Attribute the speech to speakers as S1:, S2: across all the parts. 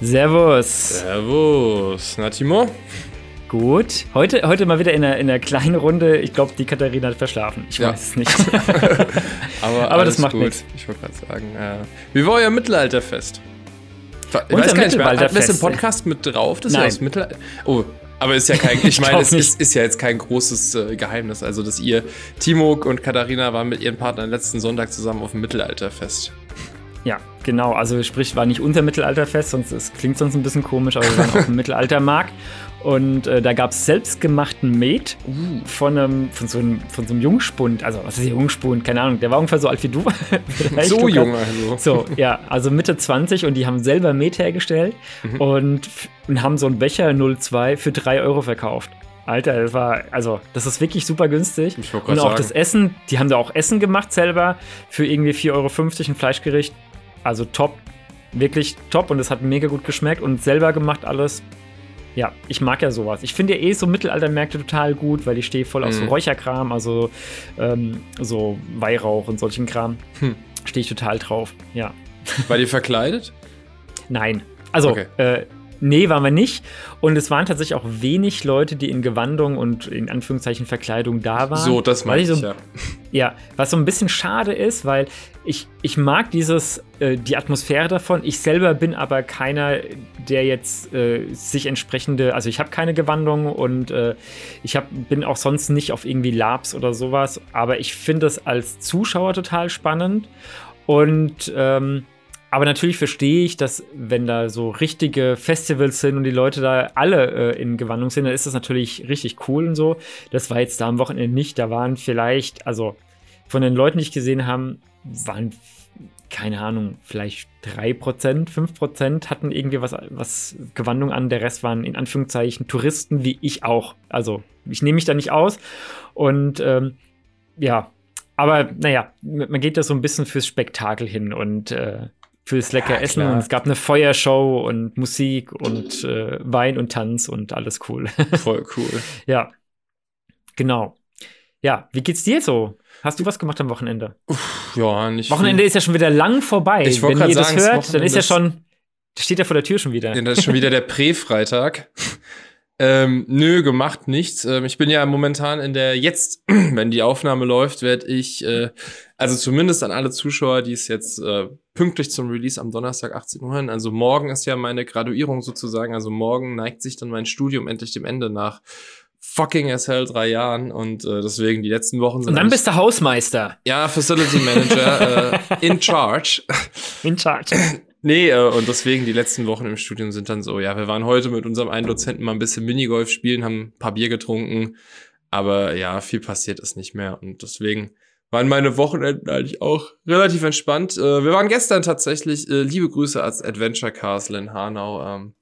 S1: Servus.
S2: Servus. Na, Timo?
S1: Gut. Heute, heute mal wieder in einer, in einer kleinen Runde. Ich glaube, die Katharina hat verschlafen. Ich
S2: Ja.
S1: weiß es nicht.
S2: Aber,
S1: Aber das macht
S2: gut.
S1: nichts.
S2: Ich wollte gerade sagen, äh, wie war euer Mittelalterfest? Ich
S1: Unser
S2: weiß gar nicht, mehr, hatten wir es im Podcast mit drauf? Das
S1: Nein.
S2: Ist ja Mittelalter. Oh, aber ist ja kein, ich meine, es ist, ist ja jetzt kein großes äh, Geheimnis. Also, dass ihr, Timo und Katharina waren mit ihren Partnern letzten Sonntag zusammen auf dem Mittelalterfest.
S1: Ja, genau. Also sprich, war nicht unser Mittelalterfest, sonst es klingt sonst ein bisschen komisch, aber wir waren auf dem Mittelaltermarkt. Und äh, da gab es selbstgemachten Met von, einem, von, so einem, von so einem Jungspund. Also, was ist der Jungspund? Keine Ahnung. Der war ungefähr so alt wie du.
S2: So jung, also.
S1: So, ja, also Mitte 20 und die haben selber Met hergestellt
S2: Mhm.
S1: und, und haben so einen Becher 02 für 3 Euro verkauft. Alter, das war, also, das ist wirklich super günstig. Und auch das
S2: sagen.
S1: Essen, die haben da auch Essen gemacht selber für irgendwie 4,50 Euro ein Fleischgericht. Also top, wirklich top und es hat mega gut geschmeckt und selber gemacht alles. Ja, ich mag ja sowas. Ich finde ja eh so Mittelaltermärkte total gut, weil ich stehe voll auf so
S2: Mhm.
S1: Räucherkram, also ähm, so Weihrauch und solchen Kram.
S2: Hm.
S1: Stehe ich total drauf, ja.
S2: War die verkleidet?
S1: Nein. Also,
S2: Okay.
S1: äh, nee, waren wir nicht. Und es waren tatsächlich auch wenig Leute, die in Gewandung und in Anführungszeichen Verkleidung da waren.
S2: So, das meine ich,
S1: so,
S2: ja.
S1: ja, was so ein bisschen schade ist, weil ich, ich mag dieses, äh, die Atmosphäre davon. Ich selber bin aber keiner, der jetzt äh, sich entsprechende, also ich habe keine Gewandung und äh, ich hab, bin auch sonst nicht auf irgendwie Labs oder sowas, aber ich finde es als Zuschauer total spannend und ähm, aber natürlich verstehe ich, dass wenn da so richtige Festivals sind und die Leute da alle äh, in Gewandung sind, dann ist das natürlich richtig cool und so. Das war jetzt da am Wochenende nicht. Da waren vielleicht, also von den Leuten, die ich gesehen habe, waren, keine Ahnung, vielleicht 3%, 5% hatten irgendwie was, was Gewandung an. Der Rest waren in Anführungszeichen Touristen, wie ich auch. Also ich nehme mich da nicht aus. Und ähm, ja, aber naja, man geht da so ein bisschen fürs Spektakel hin und äh, fürs lecker
S2: Ja,
S1: Essen.
S2: klar.
S1: Und es gab eine Feuershow und Musik und äh, Wein und Tanz und alles cool.
S2: Voll cool.
S1: ja, genau. Ja, wie geht's dir so? Hast du was gemacht am Wochenende?
S2: Ja, nicht
S1: Wochenende ist ja schon wieder lang vorbei.
S2: Ich
S1: Wenn ihr das
S2: sagen, das
S1: hört, dann ist ja schon, das steht ja vor der Tür schon wieder.
S2: Ja, das ist schon wieder der Prä-Freitag. Ähm, nö, gemacht nichts. Ähm, ich bin ja momentan in der jetzt, wenn die Aufnahme läuft, werde ich, äh, also zumindest an alle Zuschauer, die es jetzt äh, pünktlich zum Release am Donnerstag 18 Uhr hören. Also morgen ist ja meine Graduierung sozusagen. Also morgen neigt sich dann mein Studium endlich dem Ende nach fucking as hell drei Jahren und äh, deswegen die letzten Wochen sind
S1: Und dann bist du Hausmeister
S2: ja Facility Manager äh, in charge.
S1: in Charge.
S2: Nee, äh, und deswegen die letzten Wochen im Studium sind dann so, ja, wir waren heute mit unserem einen Dozenten mal ein bisschen Minigolf spielen, haben ein paar Bier getrunken, aber ja, viel passiert ist nicht mehr und deswegen waren meine Wochenenden eigentlich auch relativ entspannt. Äh, wir waren gestern tatsächlich, äh, liebe Grüße als Adventure Castle in Hanau, ähm,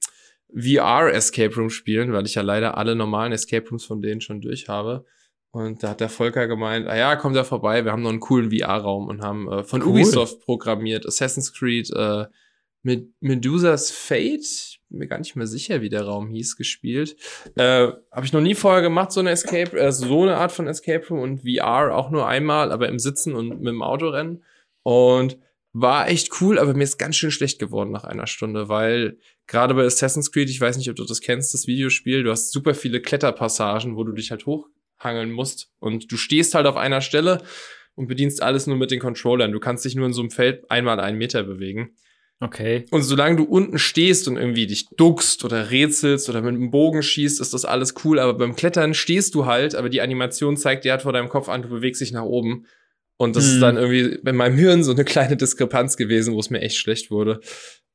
S2: VR Escape Room spielen, weil ich ja leider alle normalen Escape Rooms von denen schon durch habe. Und da hat der Volker gemeint, ah ja, kommt ja vorbei, wir haben noch einen coolen VR-Raum und haben äh, von
S1: Cool.
S2: Ubisoft programmiert, Assassin's Creed, äh, mit Medusa's Fate, bin mir gar nicht mehr sicher, wie der Raum hieß, gespielt. Äh, Habe ich noch nie vorher gemacht, so eine Escape, äh, so eine Art von Escape Room und VR auch nur einmal, aber im Sitzen und mit dem Autorennen. Und war echt cool, aber mir ist ganz schön schlecht geworden nach einer Stunde, weil gerade bei Assassin's Creed, ich weiß nicht, ob du das kennst, das Videospiel, du hast super viele Kletterpassagen, wo du dich halt hochhangeln musst und du stehst halt auf einer Stelle und bedienst alles nur mit den Controllern. Du kannst dich nur in so einem Feld einmal einen Meter bewegen.
S1: Okay.
S2: Und solange du unten stehst und irgendwie dich duckst oder rätselst oder mit einem Bogen schießt, ist das alles cool. Aber beim Klettern stehst du halt, aber die Animation zeigt dir halt vor deinem Kopf an, du bewegst dich nach oben. Und das
S1: Hm.
S2: ist dann irgendwie bei meinem Hirn so eine kleine Diskrepanz gewesen, wo es mir echt schlecht wurde.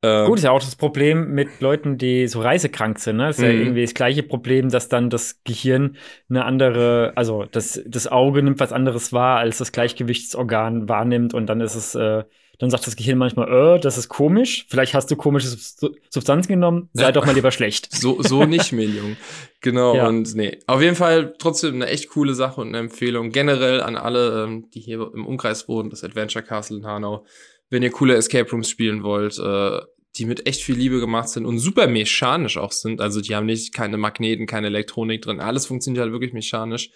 S2: Ähm,
S1: Gut, ist ja auch das Problem mit Leuten, die so reisekrank sind. Ne? Das ist ja
S2: Mhm.
S1: irgendwie das gleiche Problem, dass dann das Gehirn eine andere, also das, das Auge nimmt was anderes wahr, als das Gleichgewichtsorgan wahrnimmt und dann ist es, äh, dann sagt das Gehirn manchmal, äh, das ist komisch, vielleicht hast du komische Sub- Substanzen genommen, sei
S2: Ja.
S1: doch mal lieber schlecht.
S2: So, so nicht, Medium. Genau,
S1: Ja.
S2: und nee. Auf jeden Fall trotzdem eine echt coole Sache und eine Empfehlung generell an alle, ähm, die hier im Umkreis wohnen, das Adventure Castle in Hanau. Wenn ihr coole Escape Rooms spielen wollt, äh, die mit echt viel Liebe gemacht sind und super mechanisch auch sind. Also die haben nicht keine Magneten, keine Elektronik drin. Alles funktioniert halt wirklich mechanisch.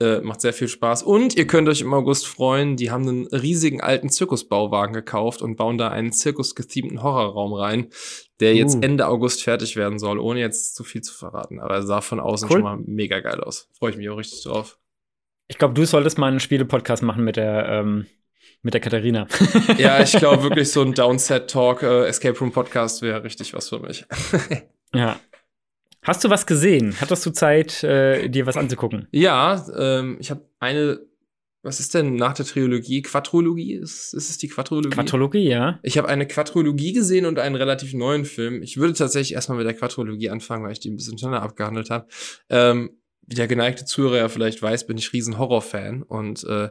S2: Äh, macht sehr viel Spaß. Und ihr könnt euch im August freuen, die haben einen riesigen alten Zirkusbauwagen gekauft und bauen da einen zirkusgethemten Horrorraum rein, der jetzt
S1: Uh.
S2: Ende August fertig werden soll, ohne jetzt zu viel zu verraten. Aber er sah von außen
S1: Cool.
S2: schon mal mega geil aus. Freue ich mich auch richtig drauf.
S1: Ich glaube, du solltest mal einen Spiele-Podcast machen mit der, ähm, mit der Katharina.
S2: Ja, ich glaube wirklich so ein Downset-Talk, äh, Escape Room Podcast wäre richtig was für mich.
S1: ja. Hast du was gesehen? Hattest du Zeit, äh, dir was anzugucken?
S2: ja, ähm, ich habe eine, was ist denn nach der Trilogie? Quadrologie? Ist, ist es die Quadrologie?
S1: Quadrologie, ja.
S2: Ich habe eine Quadrologie gesehen und einen relativ neuen Film. Ich würde tatsächlich erstmal mit der Quadrologie anfangen, weil ich die ein bisschen schneller abgehandelt habe. Ähm, wie der geneigte Zuhörer ja vielleicht weiß, bin ich riesen Horrorfan und äh,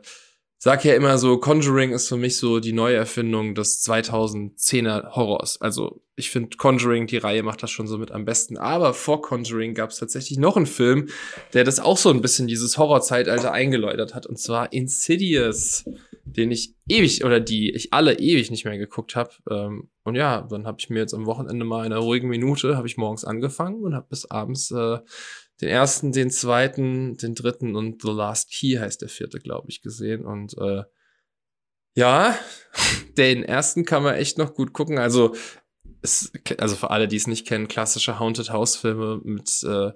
S2: sag ja immer so, Conjuring ist für mich so die Neuerfindung des 2010er Horrors. Also ich finde Conjuring, die Reihe macht das schon so mit am besten. Aber vor Conjuring gab es tatsächlich noch einen Film, der das auch so ein bisschen dieses Horrorzeitalter eingeläutert hat. Und zwar Insidious, den ich ewig oder die ich alle ewig nicht mehr geguckt habe. Ähm, und ja, dann habe ich mir jetzt am Wochenende mal in einer ruhigen Minute, habe ich morgens angefangen und habe bis abends äh, den ersten, den zweiten, den dritten und The Last Key heißt der vierte, glaube ich, gesehen. Und äh, ja, den ersten kann man echt noch gut gucken. Also, es, also für alle, die es nicht kennen, klassische Haunted House Filme mit, äh,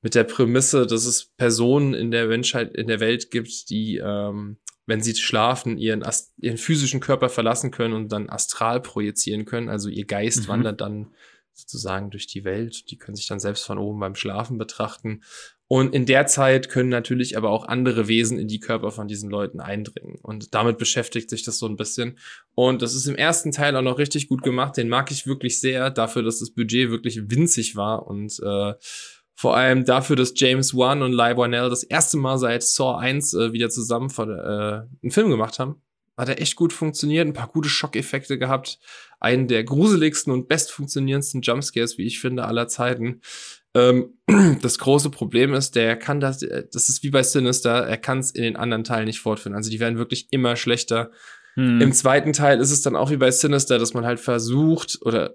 S2: mit der Prämisse, dass es Personen in der Menschheit, in der Welt gibt, die, ähm, wenn sie schlafen, ihren, ihren physischen Körper verlassen können und dann astral projizieren können. Also ihr Geist
S1: Mhm.
S2: wandert dann sozusagen durch die Welt. Die können sich dann selbst von oben beim Schlafen betrachten. Und in der Zeit können natürlich aber auch andere Wesen in die Körper von diesen Leuten eindringen. Und damit beschäftigt sich das so ein bisschen. Und das ist im ersten Teil auch noch richtig gut gemacht. Den mag ich wirklich sehr, dafür, dass das Budget wirklich winzig war und äh, vor allem dafür, dass James Wan und Ly Whannell das erste Mal seit Saw 1 äh, wieder zusammen von, äh, einen Film gemacht haben. Hat er echt gut funktioniert, ein paar gute Schockeffekte gehabt. Einen der gruseligsten und best funktionierendsten Jumpscares, wie ich finde, aller Zeiten. Ähm, das große Problem ist, der kann das, äh, das ist wie bei Sinister, er kann es in den anderen Teilen nicht fortführen. Also die werden wirklich immer schlechter.
S1: Hm.
S2: Im zweiten Teil ist es dann auch wie bei Sinister, dass man halt versucht, oder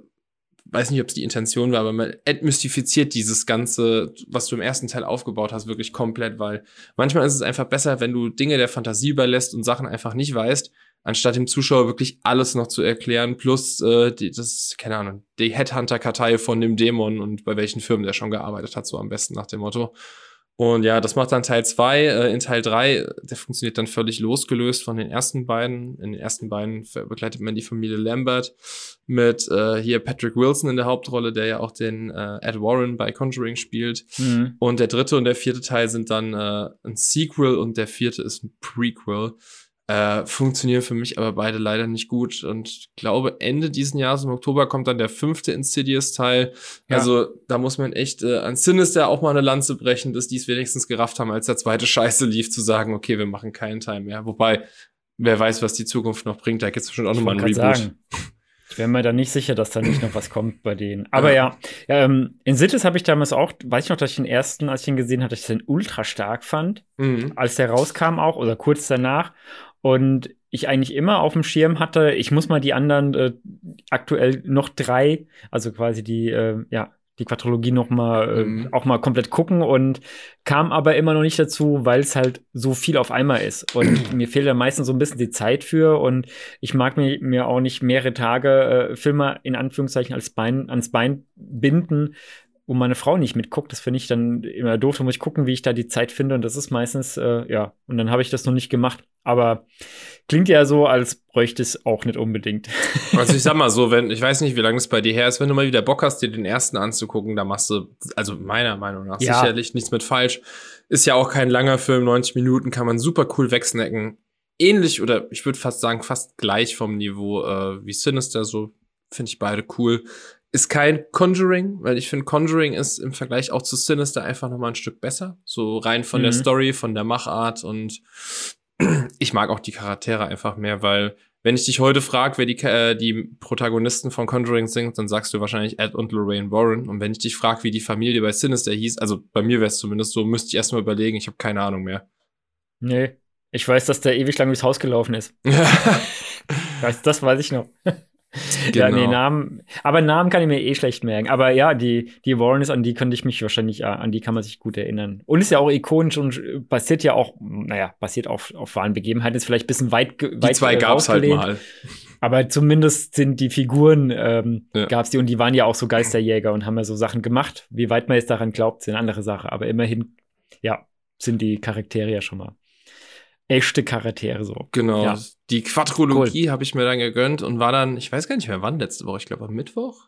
S2: weiß nicht, ob es die Intention war, aber man entmystifiziert dieses Ganze, was du im ersten Teil aufgebaut hast, wirklich komplett, weil manchmal ist es einfach besser, wenn du Dinge der Fantasie überlässt und Sachen einfach nicht weißt, anstatt dem Zuschauer wirklich alles noch zu erklären, plus äh, die, das, keine Ahnung, die Headhunter-Kartei von dem Dämon und bei welchen Firmen der schon gearbeitet hat, so am besten nach dem Motto. Und ja, das macht dann Teil 2. Äh, in Teil 3, der funktioniert dann völlig losgelöst von den ersten beiden. In den ersten beiden begleitet man die Familie Lambert mit äh, hier Patrick Wilson in der Hauptrolle, der ja auch den äh, Ed Warren bei Conjuring spielt.
S1: Hm.
S2: Und der dritte und der vierte Teil sind dann äh, ein Sequel und der vierte ist ein Prequel. Äh, funktionieren für mich aber beide leider nicht gut. Und ich glaube, Ende diesen Jahres im Oktober kommt dann der fünfte Insidious-Teil.
S1: Ja.
S2: Also da muss man echt äh, an Sinister auch mal eine Lanze brechen, dass die es wenigstens gerafft haben, als der zweite Scheiße lief, zu sagen, okay, wir machen keinen Teil mehr. Wobei, wer weiß, was die Zukunft noch bringt. Da gibt es bestimmt auch nochmal ein
S1: wollte
S2: Reboot.
S1: sagen. Ich wäre mir da nicht sicher, dass da nicht noch was kommt bei denen. Aber ja, ja ähm, in Cities habe ich damals auch, weiß ich noch, dass ich den ersten, als ich ihn gesehen hatte, dass ich den ultra stark fand,
S2: Mhm.
S1: als der rauskam auch oder kurz danach. Und ich eigentlich immer auf dem Schirm hatte, ich muss mal die anderen äh, aktuell noch drei, also quasi die, äh, ja, die Quadrologie noch mal äh,
S2: Mhm.
S1: auch mal komplett gucken und kam aber immer noch nicht dazu, weil es halt so viel auf einmal ist und mir fehlt dann meistens so ein bisschen die Zeit für und ich mag mir, mir auch nicht mehrere Tage äh, Filme in Anführungszeichen als Bein, ans Bein binden, wo meine Frau nicht mitguckt. Das finde ich dann immer doof. Da muss ich gucken, wie ich da die Zeit finde. Und das ist meistens, äh, ja, und dann habe ich das noch nicht gemacht. Aber klingt ja so, als bräuchte es auch nicht unbedingt.
S2: Also ich sag mal so, wenn, ich weiß nicht, wie lange es bei dir her ist, wenn du mal wieder Bock hast, dir den ersten anzugucken, da machst du, also meiner Meinung nach,
S1: Ja.
S2: sicherlich nichts mit falsch. Ist ja auch kein langer Film, 90 Minuten, kann man super cool wegsnacken. Ähnlich oder ich würde fast sagen, fast gleich vom Niveau äh, wie Sinister, so finde ich beide cool. Ist kein Conjuring, weil ich finde, Conjuring ist im Vergleich auch zu Sinister einfach nochmal ein Stück besser. So rein von der
S1: Mhm.
S2: Story, von der Machart und ich mag auch die Charaktere einfach mehr, weil wenn ich dich heute frage, wer die, äh, die Protagonisten von Conjuring sind, dann sagst du wahrscheinlich Ed und Lorraine Warren. Und wenn ich dich frage, wie die Familie bei Sinister hieß, also bei mir wäre es zumindest so, müsste ich erstmal überlegen, ich habe keine Ahnung mehr.
S1: nee. Ich weiß, dass der ewig lang durchs Haus gelaufen ist. Das, das weiß ich noch. Ja, nee,
S2: Genau.
S1: Namen. Aber Namen kann ich mir eh schlecht merken. Aber ja, die, die Warrens, an die könnte ich mich wahrscheinlich, äh, an die kann man sich gut erinnern. Und ist ja auch ikonisch und basiert ja auch, naja, basiert auf, auf wahren Begebenheiten, ist vielleicht ein bisschen weit,
S2: Die
S1: weit
S2: zwei
S1: äh,
S2: gab's halt mal.
S1: Aber zumindest sind die Figuren, ähm,
S2: Ja.
S1: gab's die und die waren ja auch so Geisterjäger und haben ja so Sachen gemacht. Wie weit man jetzt daran glaubt, ist eine andere Sache. Aber immerhin, ja, sind die Charaktere ja schon mal echte Charaktere so.
S2: Genau.
S1: Ja.
S2: Die Quadrologie habe ich mir dann gegönnt und war dann, ich weiß gar nicht mehr wann letzte Woche, ich glaube am Mittwoch.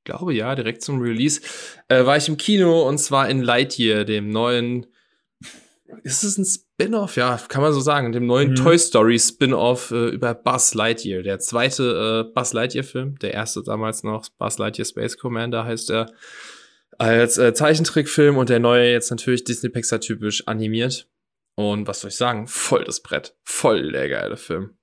S2: Ich glaube ja, direkt zum Release, äh, war ich im Kino und zwar in Lightyear, dem neuen. Ist es ein Spin-off? Ja, kann man so sagen. Dem neuen
S1: Mhm.
S2: Toy Story Spin-off äh, über Buzz Lightyear. Der zweite äh, Buzz Lightyear-Film. Der erste damals noch, Buzz Lightyear Space Commander heißt er. Als äh, Zeichentrickfilm und der neue jetzt natürlich Disney Pixar typisch animiert. Und was soll ich sagen? Voll das Brett. Voll der geile Film.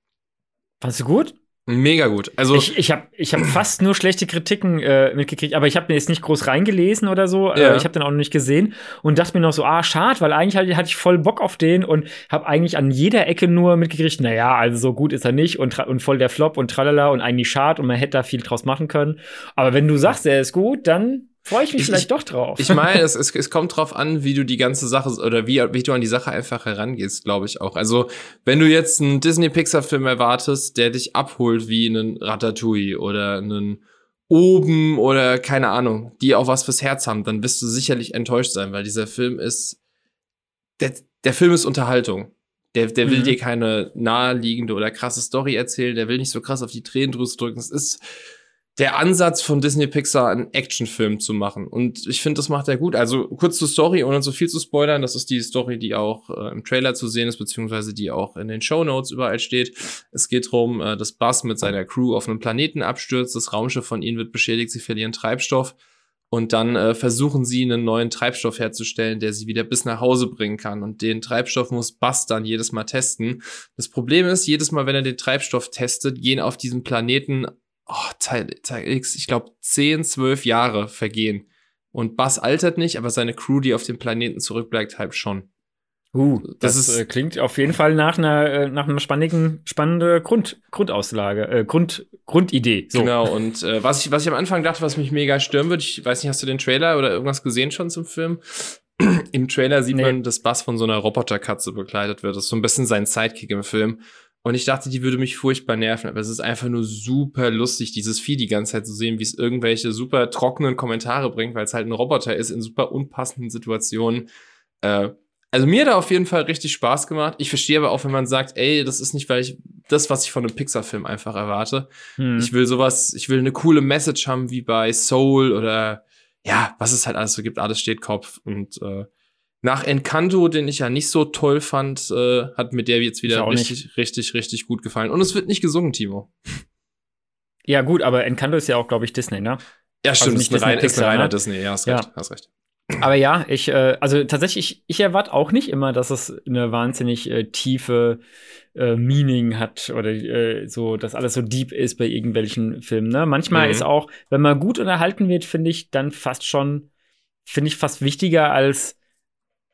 S1: Fandst du gut?
S2: Mega gut. Also,
S1: Ich, ich habe ich hab fast nur schlechte Kritiken äh, mitgekriegt, aber ich habe mir jetzt nicht groß reingelesen oder so.
S2: Ja.
S1: Äh, ich habe den auch noch nicht gesehen und dachte mir noch so, ah, schade, weil eigentlich hatte, hatte ich voll Bock auf den und habe eigentlich an jeder Ecke nur mitgekriegt, naja, also so gut ist er nicht und, und voll der Flop und tralala und eigentlich schade und man hätte da viel draus machen können. Aber wenn du sagst, er ist gut, dann freue ich mich
S2: Ich-
S1: vielleicht
S2: ich-
S1: doch drauf.
S2: ich meine, es, es, es kommt drauf an, wie du die ganze Sache oder wie, wie du an die Sache einfach herangehst, glaube ich auch. Also, wenn du jetzt einen Disney-Pixar-Film erwartest, der dich abholt wie einen Ratatouille oder einen Oben oder keine Ahnung, die auch was fürs Herz haben, dann wirst du sicherlich enttäuscht sein, weil dieser Film ist. Der, der Film ist Unterhaltung. Der, der will
S1: Mhm.
S2: dir keine naheliegende oder krasse Story erzählen, der will nicht so krass auf die Tränendrüse drücken. Es ist der Ansatz von Disney Pixar, einen Actionfilm zu machen. Und ich finde, das macht er gut. Also kurz zur Story, ohne so viel zu spoilern. Das ist die Story, die auch äh, im Trailer zu sehen ist, beziehungsweise die auch in den Show Notes überall steht. Es geht darum, äh, dass Buzz mit seiner Crew auf einem Planeten abstürzt. Das Raumschiff von ihnen wird beschädigt. Sie verlieren Treibstoff. Und dann äh, versuchen sie, einen neuen Treibstoff herzustellen, der sie wieder bis nach Hause bringen kann. Und den Treibstoff muss Buzz dann jedes Mal testen. Das Problem ist, jedes Mal, wenn er den Treibstoff testet, gehen auf diesem Planeten oh, Teil, Teil X, ich glaube, 10, 12 Jahre vergehen. Und Buzz altert nicht, aber seine Crew, die auf dem Planeten zurückbleibt, halt schon.
S1: Uh,
S2: Das
S1: das,
S2: ist-
S1: äh, klingt auf jeden Fall nach einer, äh, nach einer spannenden, spannende Grund, Grundauslage, äh, Grund, Grundidee. So.
S2: Genau, und äh, was, ich, was ich am Anfang dachte, was mich mega stören würde, ich weiß nicht, hast du den Trailer oder irgendwas gesehen schon zum Film? Im Trailer sieht
S1: Nee.
S2: man, dass Buzz von so einer Roboterkatze begleitet wird. Das ist so ein bisschen sein Sidekick im Film. Und ich dachte, die würde mich furchtbar nerven, aber es ist einfach nur super lustig, dieses Vieh die ganze Zeit zu sehen, wie es irgendwelche super trockenen Kommentare bringt, weil es halt ein Roboter ist in super unpassenden Situationen. Äh, also mir hat er auf jeden Fall richtig Spaß gemacht. Ich verstehe aber auch, wenn man sagt, ey, das ist nicht, weil ich das, was ich von einem Pixar-Film einfach erwarte.
S1: Hm.
S2: Ich will sowas, ich will eine coole Message haben wie bei Soul oder ja, was es halt alles so gibt, alles steht Kopf. Und äh, nach Encanto, den ich ja nicht so toll fand, äh, hat mir der jetzt wieder
S1: auch
S2: richtig, richtig, richtig gut gefallen. Und es wird nicht gesungen, Timo.
S1: Ja, gut, aber Encanto ist ja auch, glaube ich, Disney, ne?
S2: Ja, stimmt,
S1: nicht
S2: ist, ein rein,
S1: Disney
S2: ist ein
S1: Pixar,
S2: reiner
S1: ne?
S2: Disney, ja, hast
S1: Ja.
S2: recht, hast recht.
S1: Aber ja, ich, äh, also tatsächlich, ich, ich erwarte auch nicht immer, dass es eine wahnsinnig äh, tiefe äh, Meaning hat oder äh, so, dass alles so deep ist bei irgendwelchen Filmen. Ne? Manchmal
S2: Mhm.
S1: ist auch, wenn man gut unterhalten wird, finde ich dann fast schon, finde ich fast wichtiger als,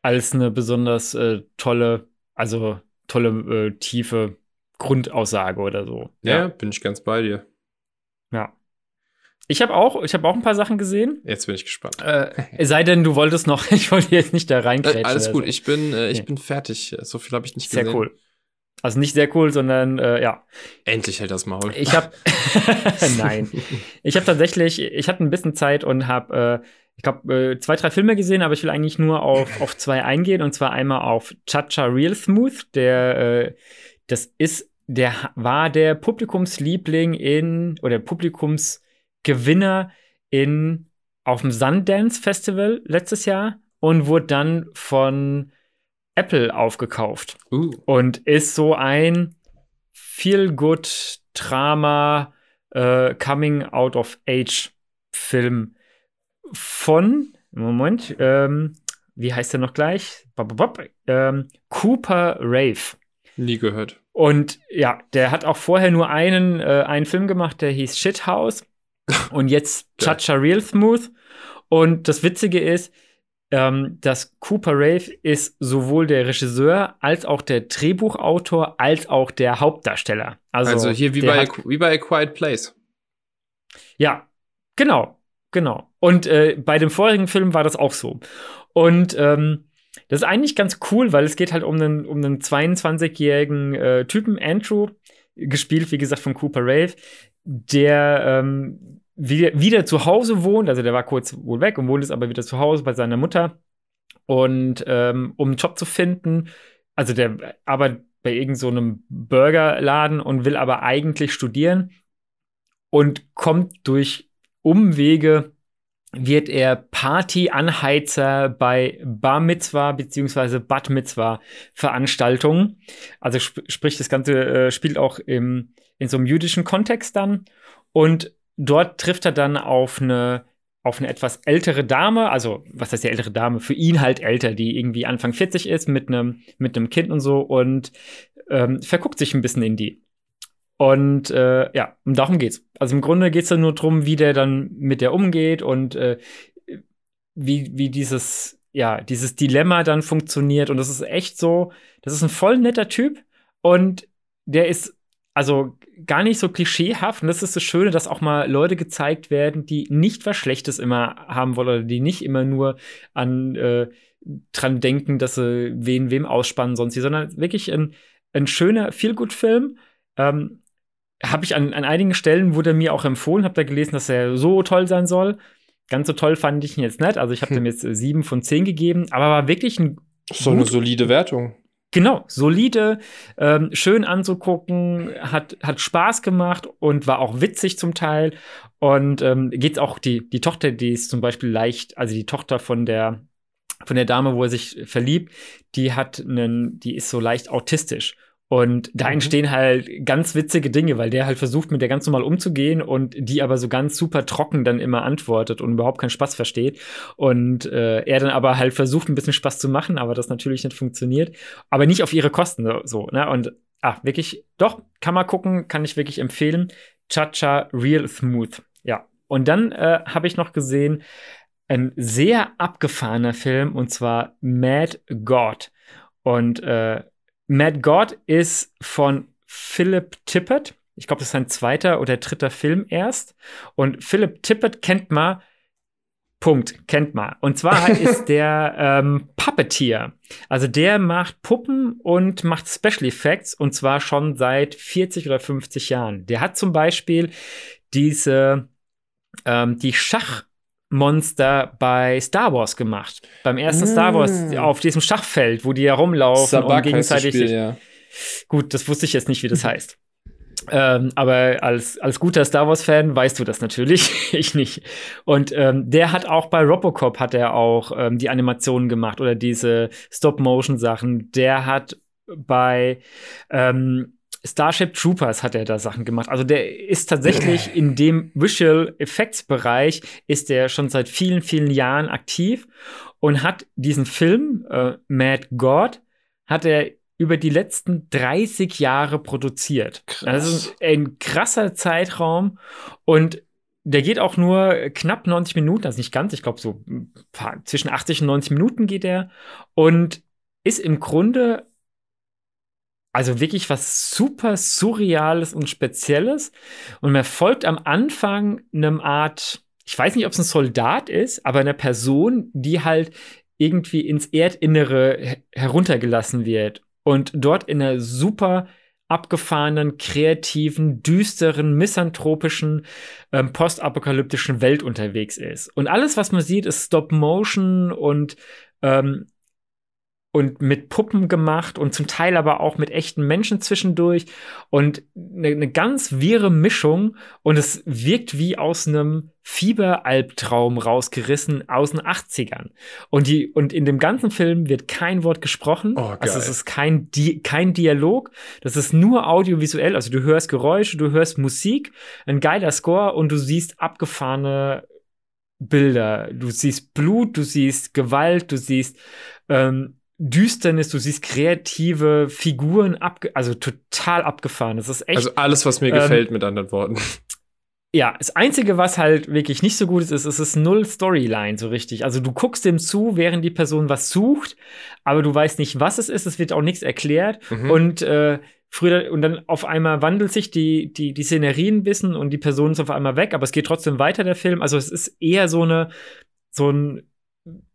S1: als eine besonders äh, tolle, also tolle, äh, tiefe Grundaussage oder so.
S2: Ja, bin ich ganz bei dir.
S1: ja. Ich habe auch, ich habe auch ein paar Sachen gesehen.
S2: Jetzt bin ich gespannt.
S1: Äh, es sei denn, du wolltest noch, ich wollte jetzt nicht da
S2: Äh,
S1: reinkrätschen.
S2: alles gut,
S1: so.
S2: ich bin, äh, ich
S1: Nee.
S2: bin fertig. So viel habe ich nicht gesehen.
S1: Sehr cool. Also nicht sehr cool, sondern äh, ja.
S2: Endlich hält das Maul.
S1: Ich habe Nein. Ich habe tatsächlich, ich hatte ein bisschen Zeit und habe, äh, ich glaube, äh, zwei, drei Filme gesehen, aber ich will eigentlich nur auf, auf zwei eingehen. Und zwar einmal auf Chacha Real Smooth, der, äh, das ist, der war der Publikumsliebling in, oder Publikumsgewinner in, auf dem Sundance Festival letztes Jahr und wurde dann von Apple aufgekauft.
S2: Uh,
S1: und ist so ein Feel-Good-Drama äh, Coming-Out-of-Age-Film von, Moment, ähm, wie heißt der noch gleich? Bop, bop, ähm, Cooper Rave.
S2: nie gehört.
S1: Und ja, der hat auch vorher nur einen, äh, einen Film gemacht, der hieß Shithouse. Und jetzt. Chacha Real Smooth. Und das Witzige ist, ähm, dass Cooper Rave ist sowohl der Regisseur als auch der Drehbuchautor als auch der Hauptdarsteller. Also,
S2: Also, hier wie bei,
S1: hat,
S2: wie bei A Quiet Place.
S1: Ja, genau, genau. Und äh, bei dem vorherigen Film war das auch so. Und ähm, das ist eigentlich ganz cool, weil es geht halt um einen, um einen 22-jährigen äh, Typen, Andrew, gespielt, wie gesagt, von Cooper Rave, der ähm, wieder, wieder zu Hause wohnt. Also der war kurz wohl weg und wohnt jetzt aber wieder zu Hause bei seiner Mutter. Und ähm, um einen Job zu finden, also der arbeitet bei irgendeinem so Burgerladen und will aber eigentlich studieren und kommt durch Umwege wird er Party-Anheizer bei Bar Mitzvah bzw. Bat Mitzvah Veranstaltungen. Also sp sprich, das Ganze äh, spielt auch im, in so einem jüdischen Kontext dann. Und dort trifft er dann auf eine, auf eine etwas ältere Dame, also was heißt die ältere Dame? Für ihn halt älter, die irgendwie Anfang 40 ist mit einem mit einem Kind und so und ähm, verguckt sich ein bisschen in die. Und äh, ja, und darum geht's. Also im Grunde geht's dann nur darum, wie der dann mit der umgeht und äh, wie, wie dieses, ja, dieses Dilemma dann funktioniert. Und das ist echt so, das ist ein voll netter Typ und der ist also gar nicht so klischeehaft. Und das ist das Schöne, dass auch mal Leute gezeigt werden, die nicht was Schlechtes immer haben wollen oder die nicht immer nur an äh, dran denken, dass sie wen wem ausspannen sonst, sondern wirklich ein, ein schöner Feel-Good-Film. Ähm, habe ich an, an einigen Stellen wurde mir auch empfohlen, habe da gelesen, dass er so toll sein soll. Ganz so toll fand ich ihn jetzt nicht. Also ich habe hm. dem jetzt äh, sieben von zehn gegeben, aber war wirklich ein
S2: so eine solide Wertung.
S1: Genau, solide, ähm, schön anzugucken, hat, hat Spaß gemacht und war auch witzig zum Teil. Und ähm, geht auch die, die Tochter, die ist zum Beispiel leicht, also die Tochter von der, von der Dame, wo er sich verliebt, die hat einen, die ist so leicht autistisch. Und da mhm. entstehen halt ganz witzige Dinge, weil der halt versucht, mit der ganz normal umzugehen und die aber so ganz super trocken dann immer antwortet und überhaupt keinen Spaß versteht. Und äh, er dann aber halt versucht, ein bisschen Spaß zu machen, aber das natürlich nicht funktioniert. Aber nicht auf ihre Kosten so, ne? Und ah, wirklich, doch, kann man gucken, kann ich wirklich empfehlen. Cha-Cha Real Smooth. Ja. Und dann äh, habe ich noch gesehen, ein sehr abgefahrener Film und zwar Mad God. Und äh, Mad God ist von Philip Tippett. Ich glaube, das ist sein zweiter oder dritter Film erst. Und Philip Tippett kennt man. Punkt, kennt man. Und zwar ist der ähm, Puppeteer. Also der macht Puppen und macht Special Effects und zwar schon seit 40 oder 50 Jahren. Der hat zum Beispiel diese ähm, die Schach Monster bei Star Wars gemacht. Beim ersten mm. Star Wars mm. auf diesem Schachfeld, wo die herumlaufen
S2: Sabak und gegenseitig. Spiel, ja.
S1: Gut, das wusste ich jetzt nicht, wie das heißt. Ähm, aber als, als guter Star Wars-Fan weißt du das natürlich, ich nicht. Und ähm, der hat auch bei Robocop hat er auch ähm, die Animationen gemacht oder diese Stop-Motion-Sachen. Der hat bei ähm, Starship Troopers hat er da Sachen gemacht. Also der ist tatsächlich in dem Visual Effects Bereich ist er schon seit vielen, vielen Jahren aktiv und hat diesen Film äh, Mad God hat er über die letzten 30 Jahre produziert. Krass. Also ein krasser Zeitraum und der geht auch nur knapp 90 Minuten, also nicht ganz, ich glaube so zwischen 80 und 90 Minuten geht er und ist im Grunde also wirklich was super Surreales und Spezielles. Und man folgt am Anfang einem Art, ich weiß nicht, ob es ein Soldat ist, aber einer Person, die halt irgendwie ins Erdinnere heruntergelassen wird und dort in einer super abgefahrenen, kreativen, düsteren, misanthropischen, ähm, postapokalyptischen Welt unterwegs ist. Und alles, was man sieht, ist Stop Motion und ähm, und mit Puppen gemacht und zum Teil aber auch mit echten Menschen zwischendurch und eine, eine ganz wirre Mischung und es wirkt wie aus einem Fieberalbtraum rausgerissen aus den 80ern. Und die und in dem ganzen Film wird kein Wort gesprochen. Oh, also es ist kein Di kein Dialog, das ist nur audiovisuell, also du hörst Geräusche, du hörst Musik, ein geiler Score und du siehst abgefahrene Bilder. Du siehst Blut, du siehst Gewalt, du siehst ähm, Düsternis, du siehst kreative Figuren, abge also total abgefahren. Das ist echt.
S2: Also alles, was mir ähm, gefällt, mit anderen Worten.
S1: Ja, das Einzige, was halt wirklich nicht so gut ist, ist, es ist null Storyline so richtig. Also du guckst dem zu, während die Person was sucht, aber du weißt nicht, was es ist, es wird auch nichts erklärt. Mhm. Und äh, früher und dann auf einmal wandelt sich die, die, die Szenerie ein bisschen und die Person ist auf einmal weg, aber es geht trotzdem weiter, der Film. Also es ist eher so eine, so ein,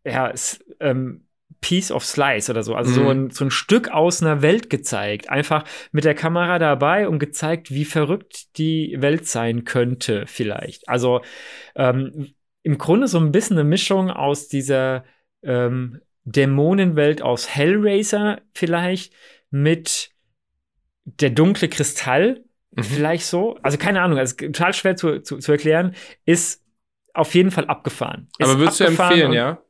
S1: ja, es, ähm, Piece of Slice oder so. Also mhm. so, ein, so ein Stück aus einer Welt gezeigt. Einfach mit der Kamera dabei und gezeigt, wie verrückt die Welt sein könnte, vielleicht. Also ähm, im Grunde so ein bisschen eine Mischung aus dieser ähm, Dämonenwelt aus Hellraiser vielleicht mit der dunkle Kristall, mhm. vielleicht so. Also keine Ahnung, also total schwer zu, zu, zu erklären, ist auf jeden Fall abgefahren.
S2: Ist Aber würdest du empfehlen, ja?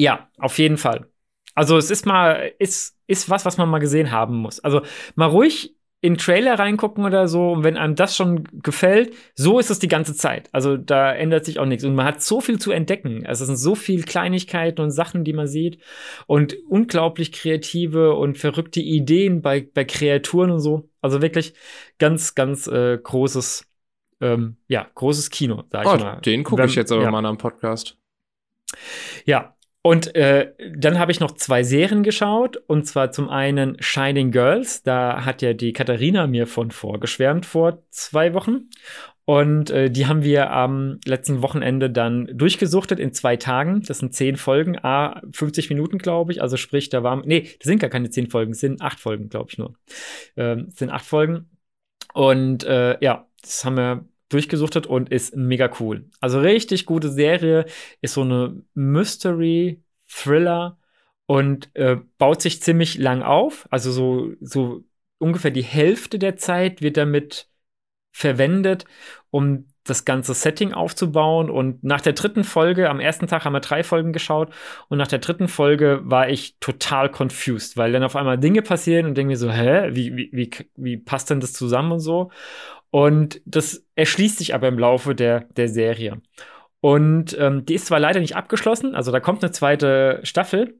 S1: Ja, auf jeden Fall. Also es ist mal, ist, ist was, was man mal gesehen haben muss. Also mal ruhig in Trailer reingucken oder so, und wenn einem das schon gefällt, so ist es die ganze Zeit. Also da ändert sich auch nichts. Und man hat so viel zu entdecken. Also es sind so viele Kleinigkeiten und Sachen, die man sieht. Und unglaublich kreative und verrückte Ideen bei, bei Kreaturen und so. Also wirklich ganz, ganz äh, großes, ähm, ja, großes Kino,
S2: sag ich mal. Den gucke ich jetzt aber ja. mal am Podcast.
S1: Ja, und äh, dann habe ich noch zwei Serien geschaut. Und zwar zum einen Shining Girls. Da hat ja die Katharina mir von vorgeschwärmt vor zwei Wochen. Und äh, die haben wir am letzten Wochenende dann durchgesuchtet in zwei Tagen. Das sind zehn Folgen, a 50 Minuten, glaube ich. Also sprich, da waren, nee, das sind gar keine zehn Folgen, es sind acht Folgen, glaube ich nur. Ähm, sind acht Folgen. Und äh, ja, das haben wir durchgesuchtet und ist mega cool. Also richtig gute Serie, ist so eine Mystery, Thriller und äh, baut sich ziemlich lang auf. Also so, so ungefähr die Hälfte der Zeit wird damit verwendet, um das ganze Setting aufzubauen. Und nach der dritten Folge, am ersten Tag haben wir drei Folgen geschaut, und nach der dritten Folge war ich total confused, weil dann auf einmal Dinge passieren und denke mir so, hä, wie, wie, wie, wie passt denn das zusammen und so? Und das erschließt sich aber im Laufe der, der Serie. Und ähm, die ist zwar leider nicht abgeschlossen, also da kommt eine zweite Staffel,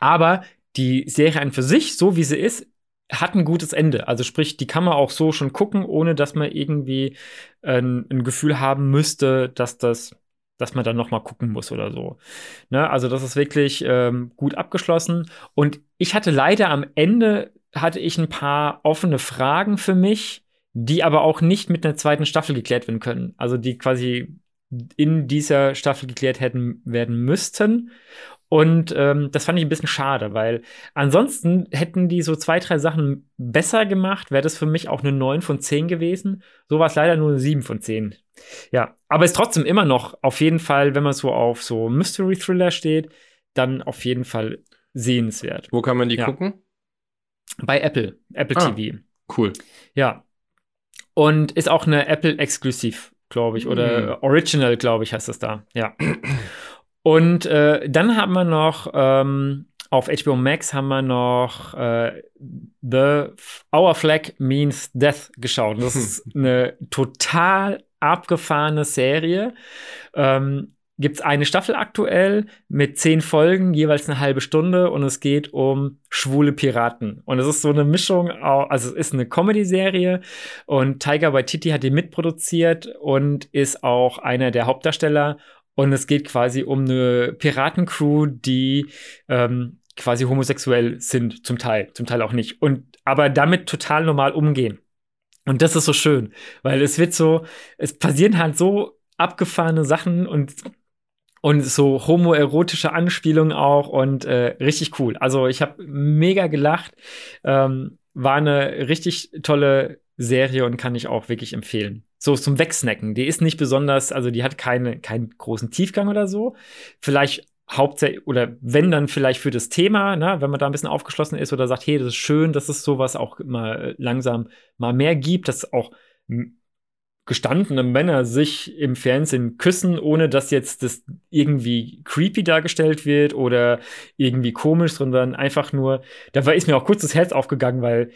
S1: aber die Serie an für sich, so wie sie ist, hat ein gutes Ende. Also sprich, die kann man auch so schon gucken, ohne dass man irgendwie äh, ein Gefühl haben müsste, dass das, dass man dann noch mal gucken muss oder so. Ne? Also das ist wirklich ähm, gut abgeschlossen. Und ich hatte leider am Ende hatte ich ein paar offene Fragen für mich, die aber auch nicht mit einer zweiten Staffel geklärt werden können. Also die quasi in dieser Staffel geklärt hätten werden müssten. Und ähm, das fand ich ein bisschen schade, weil ansonsten hätten die so zwei, drei Sachen besser gemacht, wäre das für mich auch eine 9 von 10 gewesen. So war es leider nur eine 7 von 10. Ja, aber ist trotzdem immer noch auf jeden Fall, wenn man so auf so Mystery Thriller steht, dann auf jeden Fall sehenswert.
S2: Wo kann man die ja. gucken?
S1: Bei Apple, Apple ah, TV.
S2: Cool.
S1: Ja, und ist auch eine Apple-exklusiv, glaube ich, oder mhm. Original, glaube ich, heißt es da. Ja. Und äh, dann haben wir noch ähm, auf HBO Max haben wir noch äh, The Our Flag Means Death geschaut. Das ist eine total abgefahrene Serie. Ähm, gibt es eine Staffel aktuell mit zehn Folgen, jeweils eine halbe Stunde und es geht um schwule Piraten. Und es ist so eine Mischung, also es ist eine Comedy-Serie und Tiger Waititi hat die mitproduziert und ist auch einer der Hauptdarsteller. Und es geht quasi um eine Piratencrew, die ähm, quasi homosexuell sind, zum Teil, zum Teil auch nicht. Und aber damit total normal umgehen. Und das ist so schön, weil es wird so, es passieren halt so abgefahrene Sachen und und so homoerotische Anspielungen auch und äh, richtig cool. Also ich habe mega gelacht. Ähm, war eine richtig tolle Serie und kann ich auch wirklich empfehlen. So zum Wegsnacken. Die ist nicht besonders, also die hat keine, keinen großen Tiefgang oder so. Vielleicht hauptsächlich, oder wenn dann vielleicht für das Thema, ne, wenn man da ein bisschen aufgeschlossen ist oder sagt, hey, das ist schön, dass es sowas auch mal langsam mal mehr gibt, dass auch gestandene Männer sich im Fernsehen küssen, ohne dass jetzt das irgendwie creepy dargestellt wird oder irgendwie komisch, sondern einfach nur, da war, ist mir auch kurz das Herz aufgegangen, weil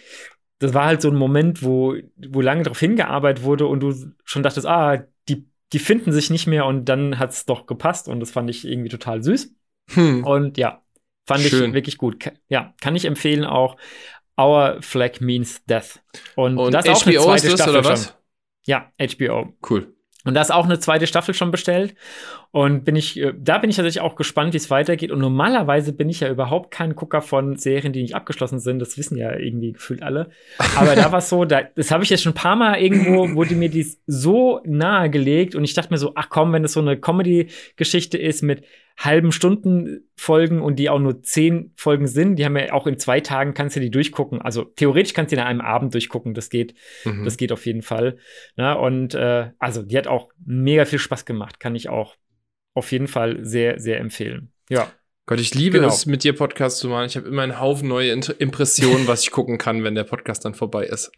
S1: das war halt so ein Moment, wo, wo lange darauf hingearbeitet wurde und du schon dachtest, ah, die, die finden sich nicht mehr und dann hat es doch gepasst und das fand ich irgendwie total süß. Hm. Und ja, fand Schön. ich wirklich gut. Ja, kann ich empfehlen auch. Our Flag Means Death.
S2: Und, und das ist auch eine zweite Staffel
S1: schon. Ja, HBO.
S2: Cool.
S1: Und da ist auch eine zweite Staffel schon bestellt. Und bin ich, äh, da bin ich tatsächlich auch gespannt, wie es weitergeht. Und normalerweise bin ich ja überhaupt kein Gucker von Serien, die nicht abgeschlossen sind. Das wissen ja irgendwie gefühlt alle. Aber da war es so, da, das habe ich jetzt schon ein paar Mal irgendwo, wurde mir dies so nahe gelegt. Und ich dachte mir so, ach komm, wenn das so eine Comedy-Geschichte ist mit halben Stunden Folgen und die auch nur zehn Folgen sind, die haben ja auch in zwei Tagen kannst du die durchgucken. Also theoretisch kannst du die in einem Abend durchgucken. Das geht, mhm. das geht auf jeden Fall. Na, und äh, also die hat auch mega viel Spaß gemacht. Kann ich auch auf jeden Fall sehr, sehr empfehlen. Ja.
S2: Gott, ich liebe genau. es, mit dir Podcast zu machen. Ich habe immer einen Haufen neue Impressionen, was ich gucken kann, wenn der Podcast dann vorbei ist.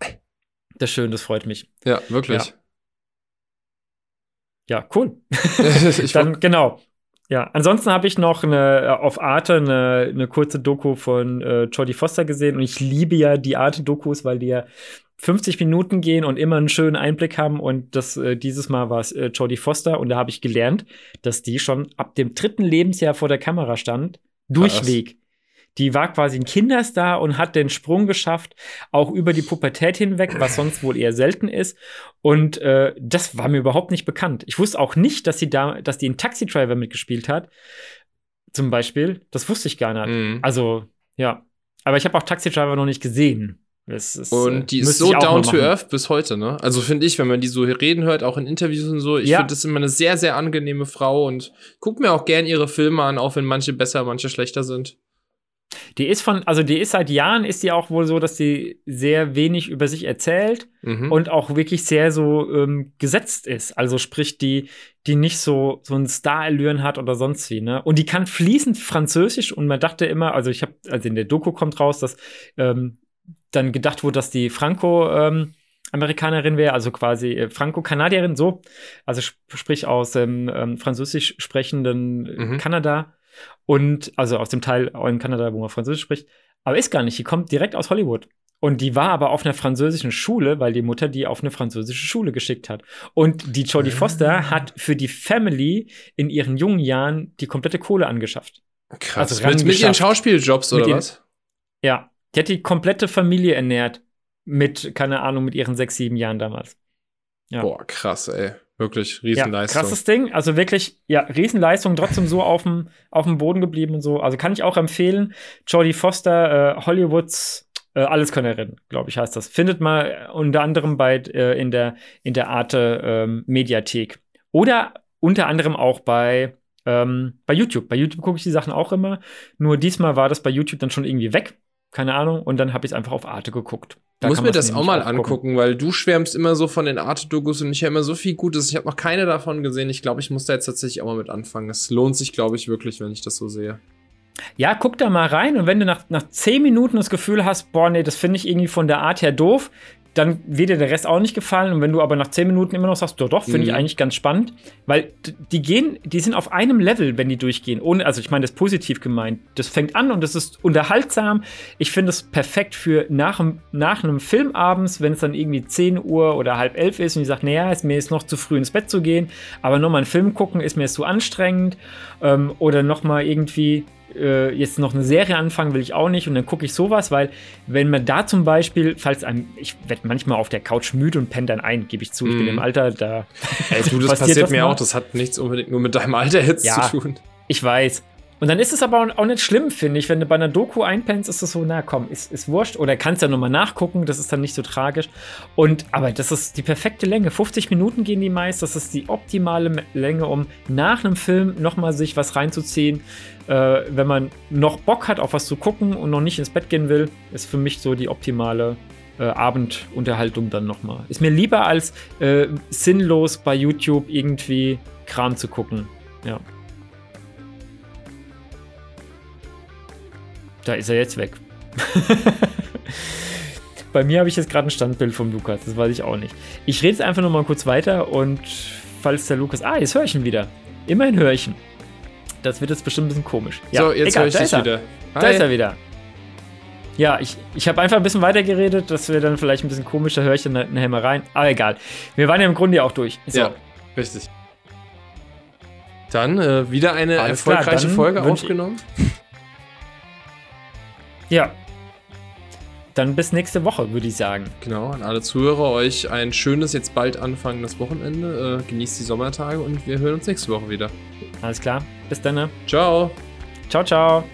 S1: Das ist schön, das freut mich.
S2: Ja, wirklich.
S1: Ja, ja cool. dann, genau. Ja, ansonsten habe ich noch eine, äh, auf Arte eine, eine kurze Doku von äh, Jodie Foster gesehen und ich liebe ja die Arte-Dokus, weil die ja 50 Minuten gehen und immer einen schönen Einblick haben. Und das äh, dieses Mal war es äh, Jodie Foster und da habe ich gelernt, dass die schon ab dem dritten Lebensjahr vor der Kamera stand. Durchweg. Die war quasi ein Kinderstar und hat den Sprung geschafft, auch über die Pubertät hinweg, was sonst wohl eher selten ist. Und äh, das war mir überhaupt nicht bekannt. Ich wusste auch nicht, dass sie da, dass die in Taxi Driver mitgespielt hat. Zum Beispiel. Das wusste ich gar nicht. Mhm. Also, ja. Aber ich habe auch Taxi Driver noch nicht gesehen.
S2: Ist, und äh, die ist so down to earth bis heute, ne? Also finde ich, wenn man die so reden hört, auch in Interviews und so, ich ja. finde das immer eine sehr, sehr angenehme Frau und guck mir auch gern ihre Filme an, auch wenn manche besser, manche schlechter sind.
S1: Die ist von, also die ist seit Jahren, ist die auch wohl so, dass sie sehr wenig über sich erzählt mhm. und auch wirklich sehr so ähm, gesetzt ist. Also sprich, die, die nicht so, so ein Star-Allüren hat oder sonst wie, ne? Und die kann fließend Französisch und man dachte immer, also ich habe, also in der Doku kommt raus, dass ähm, dann gedacht wurde, dass die Franco, ähm, Amerikanerin wäre, also quasi äh, Franco-Kanadierin, so, also sp sprich aus dem ähm, französisch sprechenden mhm. Kanada und also aus dem Teil in Kanada, wo man Französisch spricht, aber ist gar nicht. Die kommt direkt aus Hollywood. Und die war aber auf einer französischen Schule, weil die Mutter die auf eine französische Schule geschickt hat. Und die Jodie Foster ah. hat für die Family in ihren jungen Jahren die komplette Kohle angeschafft.
S2: Krass. Also mit, mit ihren Schauspieljobs oder was?
S1: Ja. Die hat die komplette Familie ernährt. Mit, keine Ahnung, mit ihren sechs, sieben Jahren damals.
S2: Ja. Boah, krass, ey. Wirklich Riesenleistung.
S1: Ja, krasses Ding. Also wirklich, ja, Riesenleistung, trotzdem so auf dem, auf dem Boden geblieben und so. Also kann ich auch empfehlen. Jodie Foster, äh, Hollywoods äh, Alleskönnerin, glaube ich, heißt das. Findet mal unter anderem bei, äh, in der, in der Arte ähm, Mediathek. Oder unter anderem auch bei, ähm, bei YouTube. Bei YouTube gucke ich die Sachen auch immer. Nur diesmal war das bei YouTube dann schon irgendwie weg keine Ahnung. Und dann habe ich es einfach auf Arte geguckt.
S2: Da muss mir das auch mal angucken, weil du schwärmst immer so von den Arte-Dokus und ich höre immer so viel Gutes. Ich habe noch keine davon gesehen. Ich glaube, ich muss da jetzt tatsächlich auch mal mit anfangen. Es lohnt sich, glaube ich, wirklich, wenn ich das so sehe.
S1: Ja, guck da mal rein und wenn du nach, nach zehn Minuten das Gefühl hast, boah, nee, das finde ich irgendwie von der Art her doof, dann wird dir der Rest auch nicht gefallen. Und wenn du aber nach 10 Minuten immer noch sagst, doch, doch, finde mhm. ich eigentlich ganz spannend, weil die gehen, die sind auf einem Level, wenn die durchgehen. Ohne, also ich meine das positiv gemeint. Das fängt an und das ist unterhaltsam. Ich finde es perfekt für nach, nach einem Film abends, wenn es dann irgendwie 10 Uhr oder halb elf ist und ich sage, naja, ist mir jetzt noch zu früh ins Bett zu gehen, aber nochmal einen Film gucken ist mir jetzt zu anstrengend. Ähm, oder nochmal irgendwie äh, jetzt noch eine Serie anfangen will ich auch nicht und dann gucke ich sowas, weil wenn man da zum Beispiel, falls einem, ich werde manchmal auf der Couch müde und penne dann ein, gebe ich zu, ich mm. bin im mhm. Alter, da.
S2: Ey, du, das passiert, passiert mir auch, das hat nichts unbedingt nur mit deinem Alter jetzt ja, zu tun.
S1: Ich weiß. Und dann ist es aber auch nicht schlimm, finde ich. Wenn du bei einer Doku einpennst, ist es so, na komm, ist, ist wurscht. Oder kannst ja nochmal nachgucken, das ist dann nicht so tragisch. Und, aber das ist die perfekte Länge. 50 Minuten gehen die meist. Das ist die optimale Länge, um nach einem Film nochmal sich was reinzuziehen. Äh, wenn man noch Bock hat, auf was zu gucken und noch nicht ins Bett gehen will, ist für mich so die optimale äh, Abendunterhaltung dann nochmal. Ist mir lieber als äh, sinnlos bei YouTube irgendwie Kram zu gucken. Ja. Da ist er jetzt weg. Bei mir habe ich jetzt gerade ein Standbild vom Lukas, das weiß ich auch nicht. Ich rede jetzt einfach noch mal kurz weiter und falls der Lukas. Ah, jetzt höre ich ihn wieder. Immerhin höre ich ihn. Das wird jetzt bestimmt ein bisschen komisch.
S2: Ja, so, jetzt höre ich dich wieder.
S1: Hi. Da ist er wieder. Ja, ich, ich habe einfach ein bisschen weiter geredet, das wäre dann vielleicht ein bisschen komisch, da höre ich dann nachher mal rein. Aber egal. Wir waren ja im Grunde ja auch durch.
S2: So. Ja, richtig. Dann äh, wieder eine Alles erfolgreiche klar, Folge aufgenommen.
S1: Ja. dann bis nächste Woche, würde ich sagen.
S2: Genau, an alle Zuhörer, euch ein schönes, jetzt bald anfangendes Wochenende. Äh, genießt die Sommertage und wir hören uns nächste Woche wieder.
S1: Alles klar, bis dann. Ne?
S2: Ciao.
S1: Ciao, ciao.